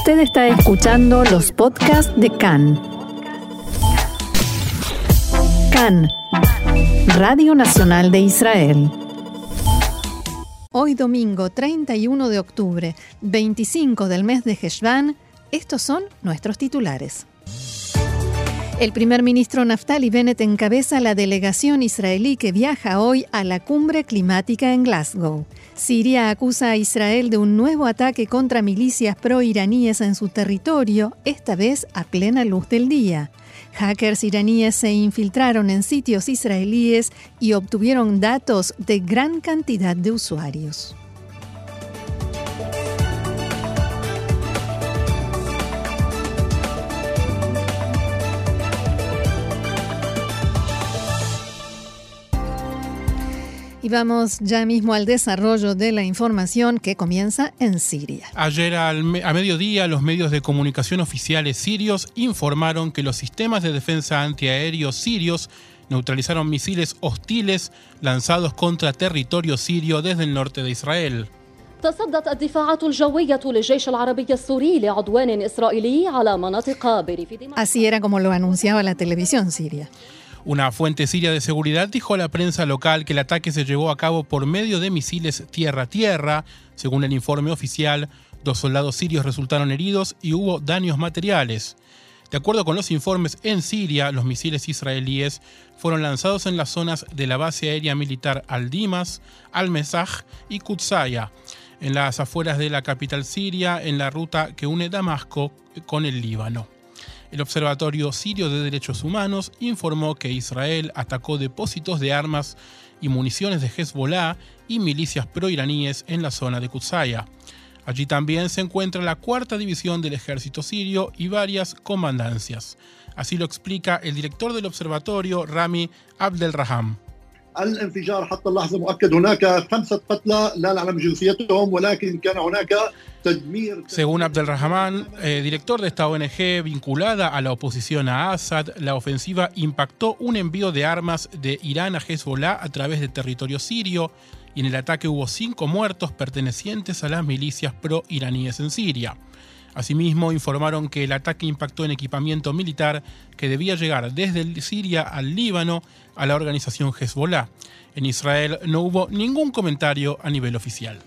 Usted está escuchando los podcasts de CAN. CAN, Radio Nacional de Israel. Hoy domingo 31 de octubre, 25 del mes de Heshvan, estos son nuestros titulares. El primer ministro Naftali Bennett encabeza la delegación israelí que viaja hoy a la cumbre climática en Glasgow. Siria acusa a Israel de un nuevo ataque contra milicias pro-iraníes en su territorio, esta vez a plena luz del día. Hackers iraníes se infiltraron en sitios israelíes y obtuvieron datos de gran cantidad de usuarios. vamos ya mismo al desarrollo de la información que comienza en Siria. Ayer al me a mediodía los medios de comunicación oficiales sirios informaron que los sistemas de defensa antiaéreos sirios neutralizaron misiles hostiles lanzados contra territorio sirio desde el norte de Israel. تصدت الدفاعات الجوية للجيش العربي السوري لعدوان إسرائيلي على مناطق بريف دمشق Así era como lo anunciaba la televisión siria. Una fuente siria de seguridad dijo a la prensa local que el ataque se llevó a cabo por medio de misiles tierra-tierra. Según el informe oficial, dos soldados sirios resultaron heridos y hubo daños materiales. De acuerdo con los informes en Siria, los misiles israelíes fueron lanzados en las zonas de la base aérea militar Al-Dimas, Al-Mesaj y Kutsaya, en las afueras de la capital siria, en la ruta que une Damasco con el Líbano. El Observatorio Sirio de Derechos Humanos informó que Israel atacó depósitos de armas y municiones de Hezbollah y milicias proiraníes en la zona de Kutsaya. Allí también se encuentra la cuarta división del ejército sirio y varias comandancias. Así lo explica el director del observatorio, Rami Abdelraham. الانفجار حتى اللحظه مؤكد هناك خمسه قتلى لا نعلم جنسيتهم ولكن كان هناك تدمير Según Abdelrahman, eh, director de esta ONG vinculada a la oposición a Assad, la ofensiva impactó un envío de armas de Irán a Hezbollah a través de territorio sirio y en el ataque hubo cinco muertos pertenecientes a las milicias pro-iraníes en Siria. Asimismo, informaron que el ataque impactó en equipamiento militar que debía llegar desde Siria al Líbano a la organización Hezbollah. En Israel no hubo ningún comentario a nivel oficial.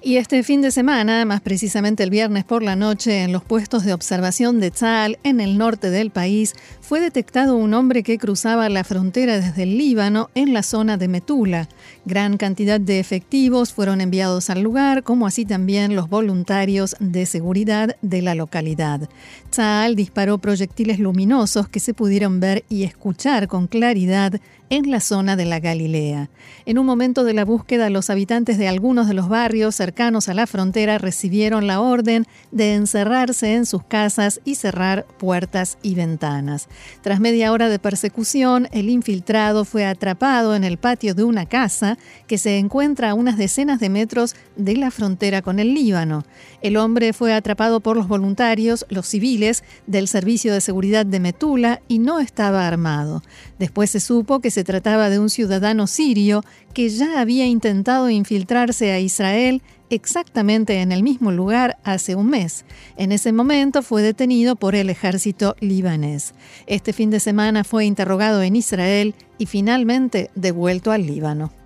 Y este fin de semana, más precisamente el viernes por la noche, en los puestos de observación de Tzal, en el norte del país, fue detectado un hombre que cruzaba la frontera desde el Líbano en la zona de Metula. Gran cantidad de efectivos fueron enviados al lugar, como así también los voluntarios de seguridad de la localidad. Tzal disparó proyectiles luminosos que se pudieron ver y escuchar con claridad en la zona de la Galilea. En un momento de la búsqueda, los habitantes de algunos de los barrios cercanos a la frontera recibieron la orden de encerrarse en sus casas y cerrar puertas y ventanas. Tras media hora de persecución, el infiltrado fue atrapado en el patio de una casa que se encuentra a unas decenas de metros de la frontera con el Líbano. El hombre fue atrapado por los voluntarios, los civiles, del Servicio de Seguridad de Metula y no estaba armado. Después se supo que se trataba de un ciudadano sirio que ya había intentado infiltrarse a Israel exactamente en el mismo lugar hace un mes. En ese momento fue detenido por el ejército libanés. Este fin de semana fue interrogado en Israel y finalmente devuelto al Líbano.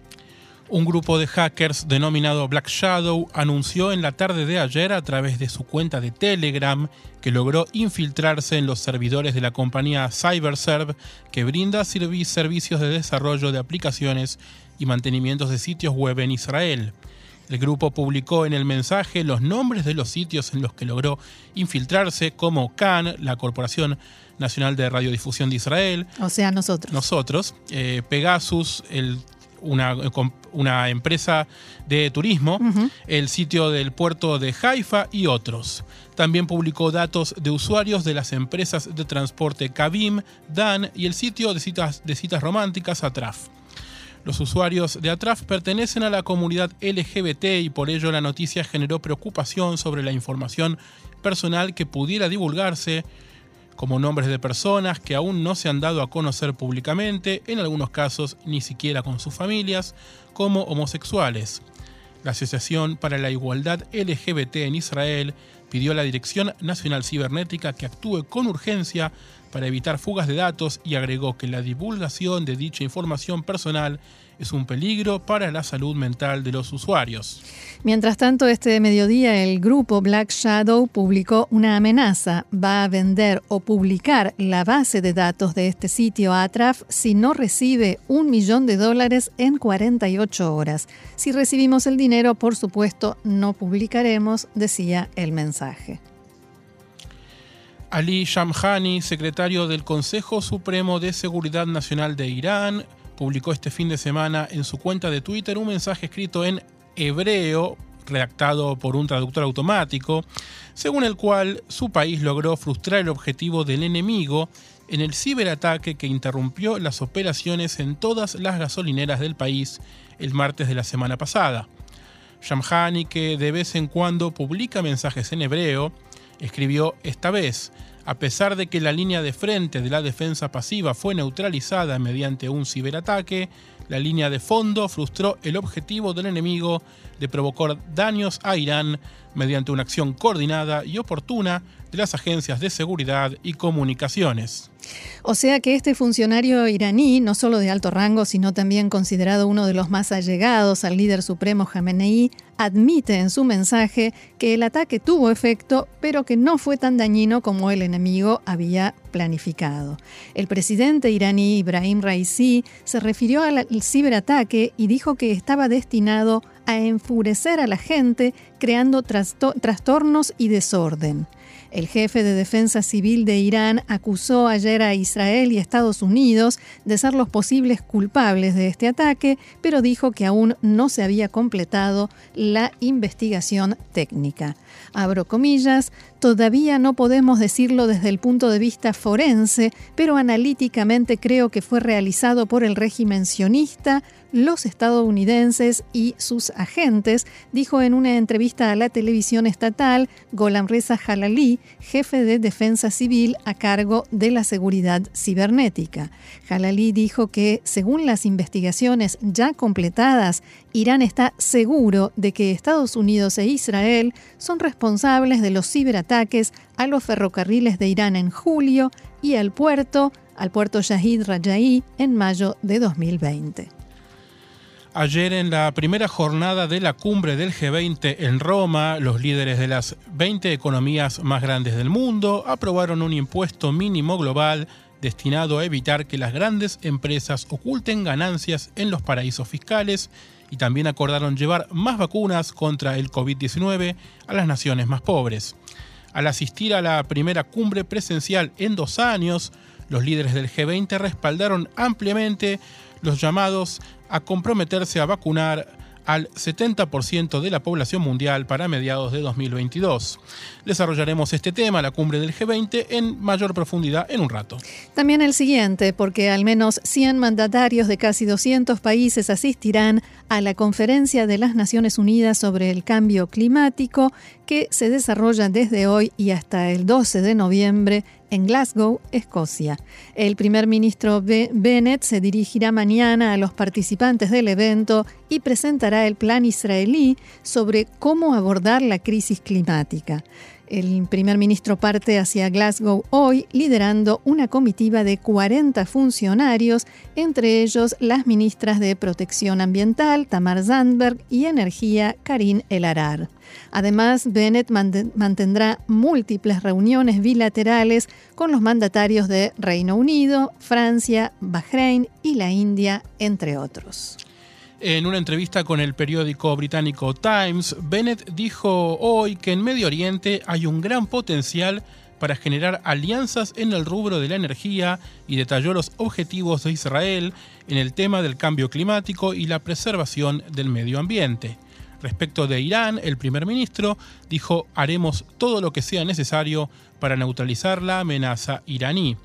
Un grupo de hackers denominado Black Shadow anunció en la tarde de ayer a través de su cuenta de Telegram que logró infiltrarse en los servidores de la compañía CyberServe que brinda servi- servicios de desarrollo de aplicaciones y mantenimientos de sitios web en Israel. El grupo publicó en el mensaje los nombres de los sitios en los que logró infiltrarse, como CAN, la Corporación Nacional de Radiodifusión de Israel, O sea, nosotros. nosotros, eh, Pegasus, el- una, eh, una empresa de turismo, el sitio del puerto de Haifa y otros. También publicó datos de usuarios de las empresas de transporte Kabim, Dan y el sitio de citas, de citas románticas Atraf. Los usuarios de Atraf pertenecen a la comunidad LGBT y por ello la noticia generó preocupación sobre la información personal que pudiera divulgarse, como nombres de personas que aún no se han dado a conocer públicamente, en algunos casos ni siquiera con sus familias, como homosexuales. La Asociación para la Igualdad LGBT en Israel pidió a la Dirección Nacional Cibernética que actúe con urgencia para evitar fugas de datos y agregó que la divulgación de dicha información personal es un peligro para la salud mental de los usuarios. Mientras tanto, este mediodía el grupo Black Shadow publicó una amenaza. Va a vender o publicar la base de datos de este sitio Atraf si no recibe un millón de dólares en 48 horas. Si recibimos el dinero, por supuesto, no publicaremos, decía el mensaje. Ali Shamkhani, secretario del Consejo Supremo de Seguridad Nacional de Irán, publicó este fin de semana en su cuenta de Twitter un mensaje escrito en hebreo, redactado por un traductor automático, según el cual su país logró frustrar el objetivo del enemigo en el ciberataque que interrumpió las operaciones en todas las gasolineras del país el martes de la semana pasada. Shamkhani, que de vez en cuando publica mensajes en hebreo, escribió esta vez, a pesar de que la línea de frente de la defensa pasiva fue neutralizada mediante un ciberataque, la línea de fondo frustró el objetivo del enemigo de provocar daños a Irán mediante una acción coordinada y oportuna de las agencias de seguridad y comunicaciones. O sea que este funcionario iraní, no solo de alto rango, sino también considerado uno de los más allegados al líder supremo Jamenei, admite en su mensaje que el ataque tuvo efecto, pero que no fue tan dañino como el enemigo había planificado. El presidente iraní Ibrahim Raisi se refirió al ciberataque y dijo que estaba destinado a enfurecer a la gente, creando trastornos y desorden. El jefe de defensa civil de Irán acusó ayer a Israel y Estados Unidos de ser los posibles culpables de este ataque, pero dijo que aún no se había completado la investigación técnica. Abro comillas, todavía no podemos decirlo desde el punto de vista forense, pero analíticamente creo que fue realizado por el régimen sionista, los estadounidenses y sus agentes, dijo en una entrevista a la televisión estatal Golam Reza Jalali, jefe de defensa civil a cargo de la seguridad cibernética. Jalali dijo que, según las investigaciones ya completadas, Irán está seguro de que Estados Unidos e Israel son responsables de los ciberataques a los ferrocarriles de Irán en julio y al puerto, al puerto Shahid Raja'i, en mayo de 2020. Ayer en la primera jornada de la cumbre del G20 en Roma, los líderes de las 20 economías más grandes del mundo aprobaron un impuesto mínimo global destinado a evitar que las grandes empresas oculten ganancias en los paraísos fiscales y también acordaron llevar más vacunas contra el COVID-19 a las naciones más pobres. Al asistir a la primera cumbre presencial en dos años, los líderes del G20 respaldaron ampliamente los llamados a comprometerse a vacunar al 70% de la población mundial para mediados de 2022. Desarrollaremos este tema, la cumbre del G20, en mayor profundidad en un rato. También el siguiente, porque al menos 100 mandatarios de casi 200 países asistirán a la conferencia de las Naciones Unidas sobre el cambio climático que se desarrolla desde hoy y hasta el 12 de noviembre en Glasgow, Escocia. El primer ministro Bennett se dirigirá mañana a los participantes del evento y presentará el plan israelí sobre cómo abordar la crisis climática. El primer ministro parte hacia Glasgow hoy liderando una comitiva de 40 funcionarios, entre ellos las ministras de Protección Ambiental, Tamar Zandberg, y Energía, Karin Elarar. Además, Bennett mantendrá múltiples reuniones bilaterales con los mandatarios de Reino Unido, Francia, Bahrein y la India, entre otros. En una entrevista con el periódico británico Times, Bennett dijo hoy que en Medio Oriente hay un gran potencial para generar alianzas en el rubro de la energía y detalló los objetivos de Israel en el tema del cambio climático y la preservación del medio ambiente. Respecto de Irán, el primer ministro dijo haremos todo lo que sea necesario para neutralizar la amenaza iraní.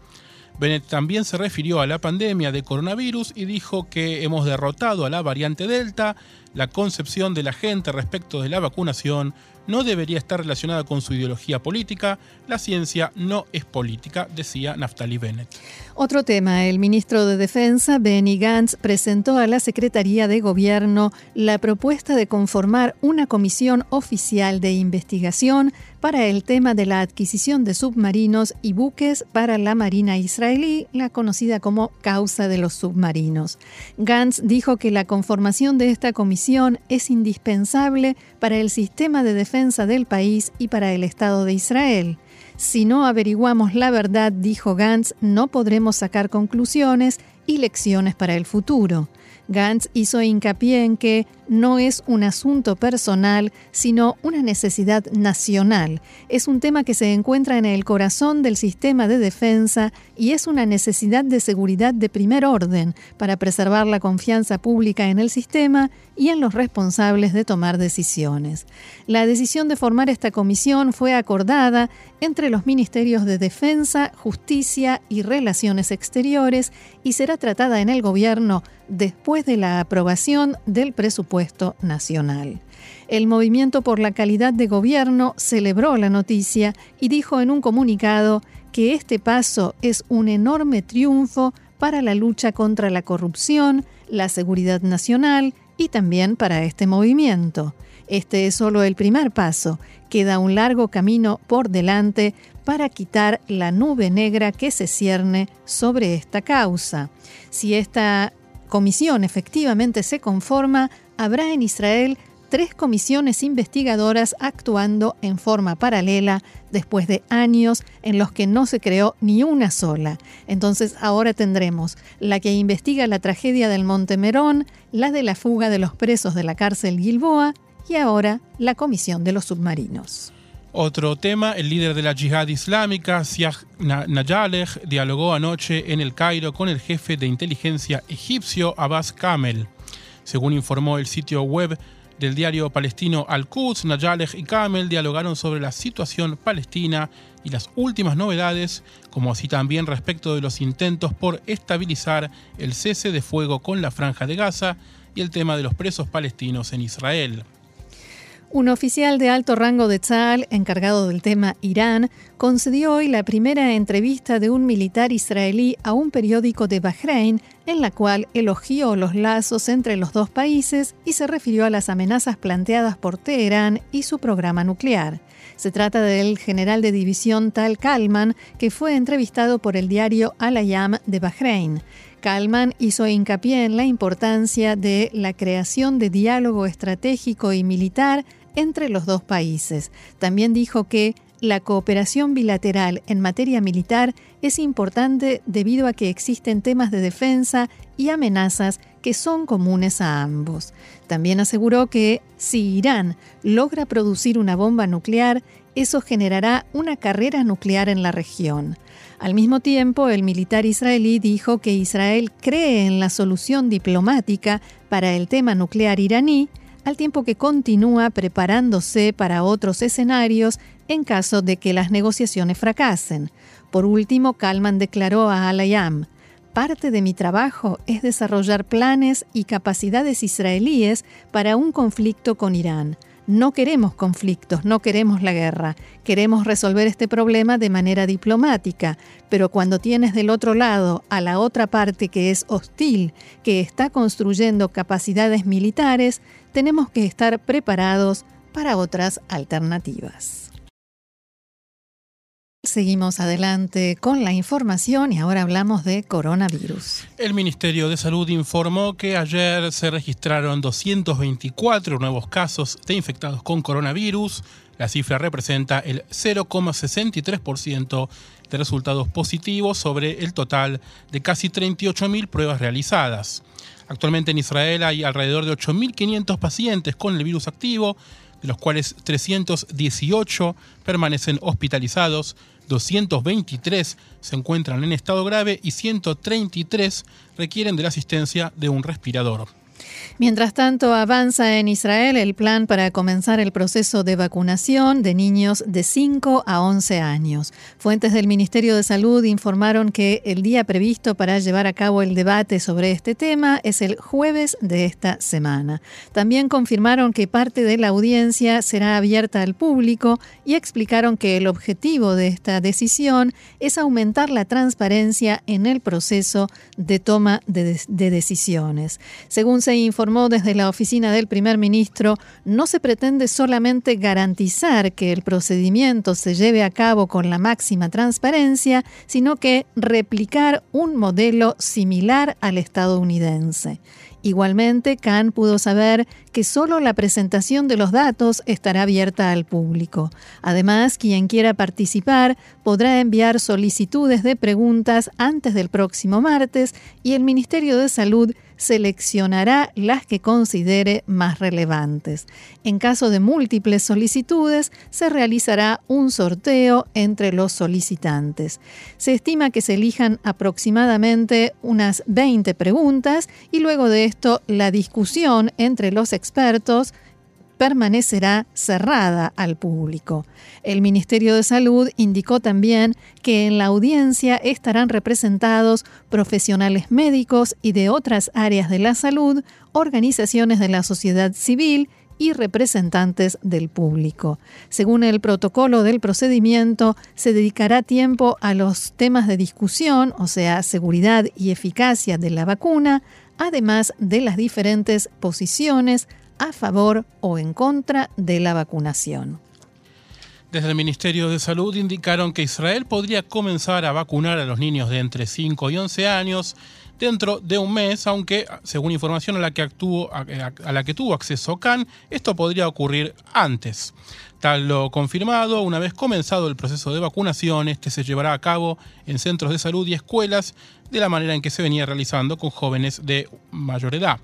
Bennett también se refirió a la pandemia de coronavirus y dijo que hemos derrotado a la variante Delta, la concepción de la gente respecto de la vacunación no debería estar relacionada con su ideología política. La ciencia no es política, decía Naftali Bennett. Otro tema, el ministro de Defensa, Benny Gantz, presentó a la Secretaría de Gobierno la propuesta de conformar una comisión oficial de investigación para el tema de la adquisición de submarinos y buques para la Marina israelí, la conocida como causa de los submarinos. Gantz dijo que la conformación de esta comisión es indispensable para el sistema de defensa del país y para el Estado de Israel. Si no averiguamos la verdad, dijo Gantz, no podremos sacar conclusiones y lecciones para el futuro. Gantz hizo hincapié en que no es un asunto personal, sino una necesidad nacional. Es un tema que se encuentra en el corazón del sistema de defensa y es una necesidad de seguridad de primer orden para preservar la confianza pública en el sistema y en los responsables de tomar decisiones. La decisión de formar esta comisión fue acordada entre los ministerios de Defensa, Justicia y Relaciones Exteriores y será tratada en el gobierno después de la aprobación del presupuesto nacional. El Movimiento por la Calidad de Gobierno celebró la noticia y dijo en un comunicado que este paso es un enorme triunfo para la lucha contra la corrupción, la seguridad nacional y también para este movimiento. Este es solo el primer paso. Queda un largo camino por delante para quitar la nube negra que se cierne sobre esta causa. Si esta comisión efectivamente se conforma, habrá en Israel tres comisiones investigadoras actuando en forma paralela después de años en los que no se creó ni una sola. Entonces ahora tendremos la que investiga la tragedia del Monte Merón, la de la fuga de los presos de la cárcel Gilboa y ahora la comisión de los submarinos. Otro tema, el líder de la yihad islámica, Siah Nayaleh, dialogó anoche en el Cairo con el jefe de inteligencia egipcio Abbas Kamel. Según informó el sitio web del diario palestino Al-Quds, Nayaleh y Kamel dialogaron sobre la situación palestina y las últimas novedades, como así también respecto de los intentos por estabilizar el cese de fuego con la franja de Gaza y el tema de los presos palestinos en Israel. Un oficial de alto rango de Tzal, encargado del tema Irán, concedió hoy la primera entrevista de un militar israelí a un periódico de Bahrein, en la cual elogió los lazos entre los dos países y se refirió a las amenazas planteadas por Teherán y su programa nuclear. Se trata del general de división Tal Kalman, que fue entrevistado por el diario Al-Ayam de Bahrein. Kalman hizo hincapié en la importancia de la creación de diálogo estratégico y militar entre los dos países. También dijo que la cooperación bilateral en materia militar es importante debido a que existen temas de defensa y amenazas que son comunes a ambos. También aseguró que si Irán logra producir una bomba nuclear, eso generará una carrera nuclear en la región. Al mismo tiempo, el militar israelí dijo que Israel cree en la solución diplomática para el tema nuclear iraní, al tiempo que continúa preparándose para otros escenarios en caso de que las negociaciones fracasen. Por último, Kalman declaró a Al-Ayam, parte de mi trabajo es desarrollar planes y capacidades israelíes para un conflicto con Irán. No queremos conflictos, no queremos la guerra, queremos resolver este problema de manera diplomática, pero cuando tienes del otro lado a la otra parte que es hostil, que está construyendo capacidades militares, tenemos que estar preparados para otras alternativas. Seguimos adelante con la información y ahora hablamos de coronavirus. El Ministerio de Salud informó que ayer se registraron 224 nuevos casos de infectados con coronavirus. La cifra representa el 0,63% de resultados positivos sobre el total de casi 38.000 pruebas realizadas. Actualmente en Israel hay alrededor de 8.500 pacientes con el virus activo, de los cuales 318 permanecen hospitalizados 223 se encuentran en estado grave y 133 requieren de la asistencia de un respirador. Mientras tanto, avanza en Israel el plan para comenzar el proceso de vacunación de niños de 5 a 11 años. Fuentes del Ministerio de Salud informaron que el día previsto para llevar a cabo el debate sobre este tema es el jueves de esta semana. También confirmaron que parte de la audiencia será abierta al público y explicaron que el objetivo de esta decisión es aumentar la transparencia en el proceso de toma de, de decisiones. Según se informó, desde la oficina del primer ministro, no se pretende solamente garantizar que el procedimiento se lleve a cabo con la máxima transparencia, sino que replicar un modelo similar al estadounidense. Igualmente, Khan pudo saber que solo la presentación de los datos estará abierta al público. Además, quien quiera participar podrá enviar solicitudes de preguntas antes del próximo martes y el Ministerio de Salud seleccionará las que considere más relevantes. En caso de múltiples solicitudes, se realizará un sorteo entre los solicitantes. Se estima que se elijan aproximadamente unas 20 preguntas y luego de esto la discusión entre los expertos permanecerá cerrada al público. El Ministerio de Salud indicó también que en la audiencia estarán representados profesionales médicos y de otras áreas de la salud, organizaciones de la sociedad civil y representantes del público. Según el protocolo del procedimiento, se dedicará tiempo a los temas de discusión, o sea, seguridad y eficacia de la vacuna, además de las diferentes posiciones, a favor o en contra de la vacunación. Desde el Ministerio de Salud indicaron que Israel podría comenzar a vacunar a los niños de entre 5 y 11 años dentro de un mes, aunque según información a la que, actuó, a, la que tuvo acceso Khan, esto podría ocurrir antes. Tal lo confirmado, una vez comenzado el proceso de vacunación, este se llevará a cabo en centros de salud y escuelas de la manera en que se venía realizando con jóvenes de mayor edad.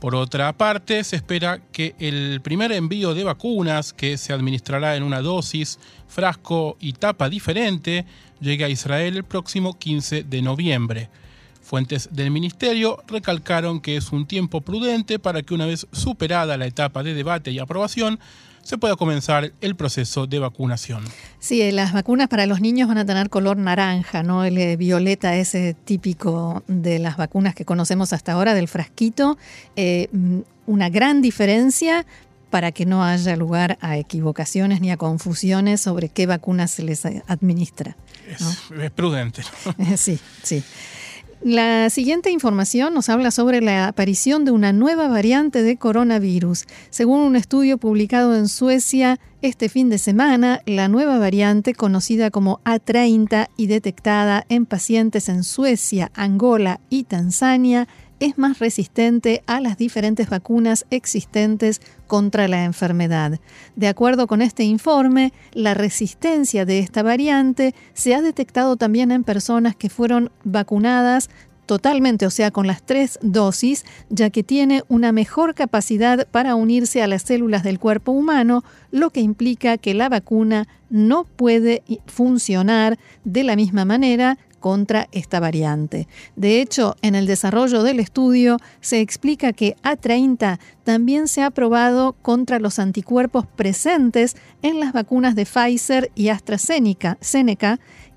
Por otra parte, se espera que el primer envío de vacunas, que se administrará en una dosis, frasco y tapa diferente, llegue a Israel el próximo 15 de noviembre. Fuentes del ministerio recalcaron que es un tiempo prudente para que una vez superada la etapa de debate y aprobación, se pueda comenzar el proceso de vacunación. Sí, eh, las vacunas para los niños van a tener color naranja, no el eh, violeta ese típico de las vacunas que conocemos hasta ahora del frasquito. Eh, mm, una gran diferencia para que no haya lugar a equivocaciones ni a confusiones sobre qué vacuna se les administra. Es, prudente. sí, sí. La siguiente información nos habla sobre la aparición de una nueva variante de coronavirus. Según un estudio publicado en Suecia este fin de semana, la nueva variante conocida como A30 y detectada en pacientes en Suecia, Angola y Tanzania es más resistente a las diferentes vacunas existentes contra la enfermedad. De acuerdo con este informe, la resistencia de esta variante se ha detectado también en personas que fueron vacunadas totalmente, o sea, con las tres dosis, ya que tiene una mejor capacidad para unirse a las células del cuerpo humano, lo que implica que la vacuna no puede funcionar de la misma manera contra esta variante. De hecho, en el desarrollo del estudio se explica que A30 también se ha probado contra los anticuerpos presentes en las vacunas de Pfizer y AstraZeneca,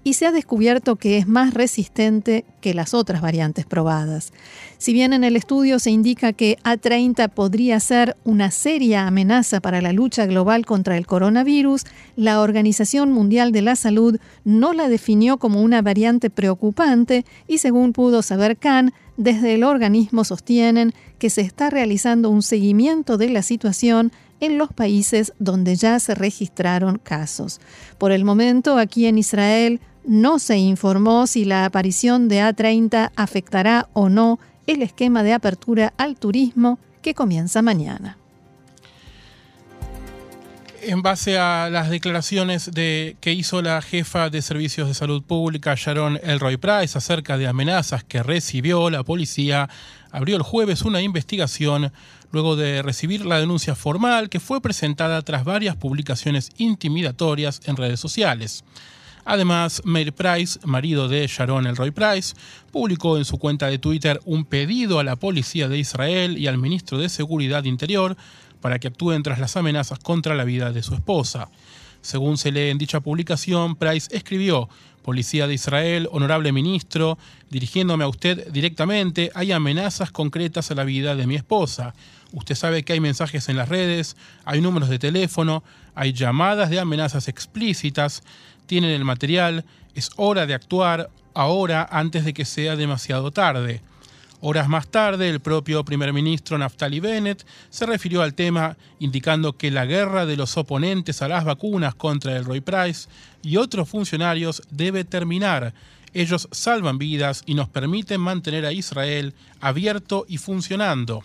y se ha descubierto que es más resistente que las otras variantes probadas. Si bien en el estudio se indica que A30 podría ser una seria amenaza para la lucha global contra el coronavirus, la Organización Mundial de la Salud no la definió como una variante preocupante y según pudo saber Khan, desde el organismo sostienen que se está realizando un seguimiento de la situación en los países donde ya se registraron casos. Por el momento, aquí en Israel, no se informó si la aparición de A30 afectará o no el esquema de apertura al turismo que comienza mañana. En base a las declaraciones de, que hizo la jefa de Servicios de Salud Pública, Sharon Elroy Price, acerca de amenazas que recibió, la policía abrió el jueves una investigación luego de recibir la denuncia formal que fue presentada tras varias publicaciones intimidatorias en redes sociales. Además, Meir Price, marido de Sharon Elroy Price, publicó en su cuenta de Twitter un pedido a la policía de Israel y al ministro de Seguridad Interior para que actúen tras las amenazas contra la vida de su esposa. Según se lee en dicha publicación, Price escribió, Policía de Israel, honorable ministro, dirigiéndome a usted directamente, hay amenazas concretas a la vida de mi esposa. Usted sabe que hay mensajes en las redes, hay números de teléfono, hay llamadas de amenazas explícitas, tienen el material, es hora de actuar ahora antes de que sea demasiado tarde. Horas más tarde, el propio primer ministro Naftali Bennett se refirió al tema indicando que la guerra de los oponentes a las vacunas contra el Roy Price y otros funcionarios debe terminar. Ellos salvan vidas y nos permiten mantener a Israel abierto y funcionando.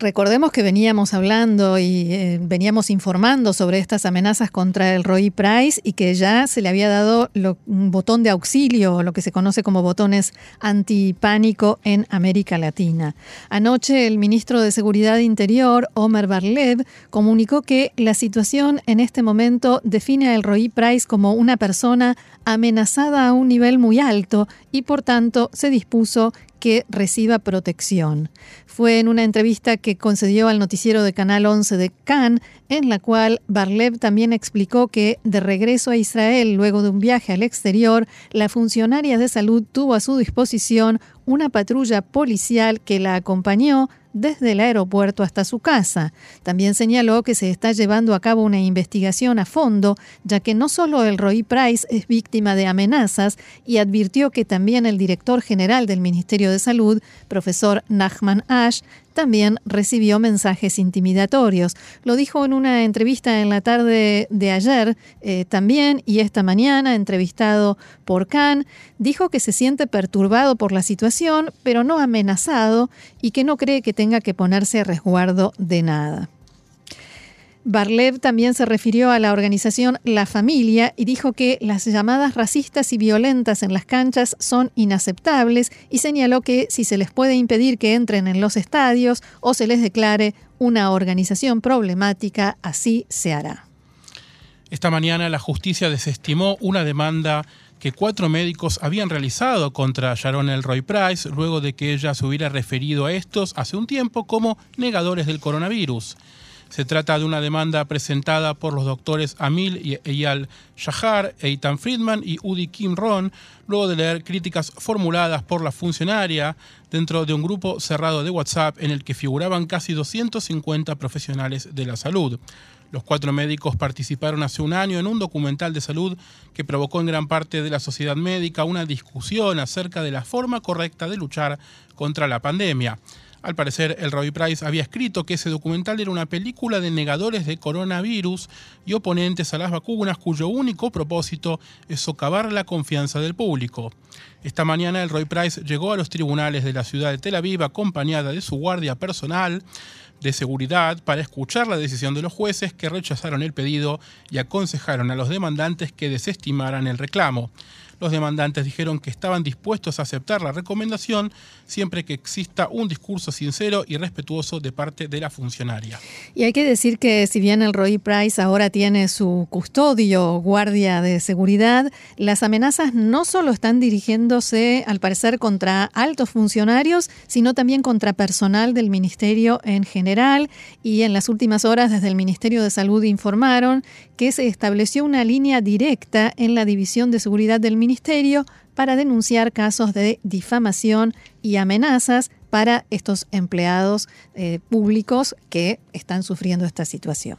Recordemos que veníamos hablando y eh, veníamos informando sobre estas amenazas contra el Roy Price y que ya se le había dado un botón de auxilio, lo que se conoce como botones antipánico en América Latina. Anoche el ministro de Seguridad Interior, Omer Barlev, comunicó que la situación en este momento define al Roy Price como una persona amenazada a un nivel muy alto y por tanto se dispuso que reciba protección. Fue en una entrevista que concedió al noticiero de Canal 11 de Cannes, en la cual Barlev también explicó que de regreso a Israel luego de un viaje al exterior, la funcionaria de salud tuvo a su disposición una patrulla policial que la acompañó desde el aeropuerto hasta su casa. También señaló que se está llevando a cabo una investigación a fondo, ya que no solo el Roy Price es víctima de amenazas y advirtió que también el director general del Ministerio de Salud, profesor Nachman Ash, también recibió mensajes intimidatorios. Lo dijo en una entrevista en la tarde de ayer eh, también y esta mañana, entrevistado por Khan, dijo que se siente perturbado por la situación, pero no amenazado y que no cree que tenga que ponerse a resguardo de nada. Barlev también se refirió a la organización La Familia y dijo que las llamadas racistas y violentas en las canchas son inaceptables y señaló que si se les puede impedir que entren en los estadios o se les declare una organización problemática, así se hará. Esta mañana la justicia desestimó una demanda que cuatro médicos habían realizado contra Sharon Elroy Price luego de que ella se hubiera referido a estos hace un tiempo como negadores del coronavirus. Se trata de una demanda presentada por los doctores Amil Eyal Shahar, Eitan Friedman y Udi Kim Ron, luego de leer críticas formuladas por la funcionaria dentro de un grupo cerrado de WhatsApp en el que figuraban casi 250 profesionales de la salud. Los cuatro médicos participaron hace un año en un documental de salud que provocó en gran parte de la sociedad médica una discusión acerca de la forma correcta de luchar contra la pandemia. Al parecer, el Roy Price había escrito que ese documental era una película de negadores de coronavirus y oponentes a las vacunas cuyo único propósito es socavar la confianza del público. Esta mañana el Roy Price llegó a los tribunales de la ciudad de Tel Aviv acompañada de su guardia personal de seguridad para escuchar la decisión de los jueces que rechazaron el pedido y aconsejaron a los demandantes que desestimaran el reclamo. Los demandantes dijeron que estaban dispuestos a aceptar la recomendación siempre que exista un discurso sincero y respetuoso de parte de la funcionaria. Y hay que decir que si bien el Roy Price ahora tiene su custodio, guardia de seguridad, las amenazas no solo están dirigiéndose, al parecer, contra altos funcionarios, sino también contra personal del ministerio en general. Y en las últimas horas, desde el Ministerio de Salud informaron que se estableció una línea directa en la División de Seguridad del Ministerio para denunciar casos de difamación y amenazas para estos empleados eh, públicos que están sufriendo esta situación.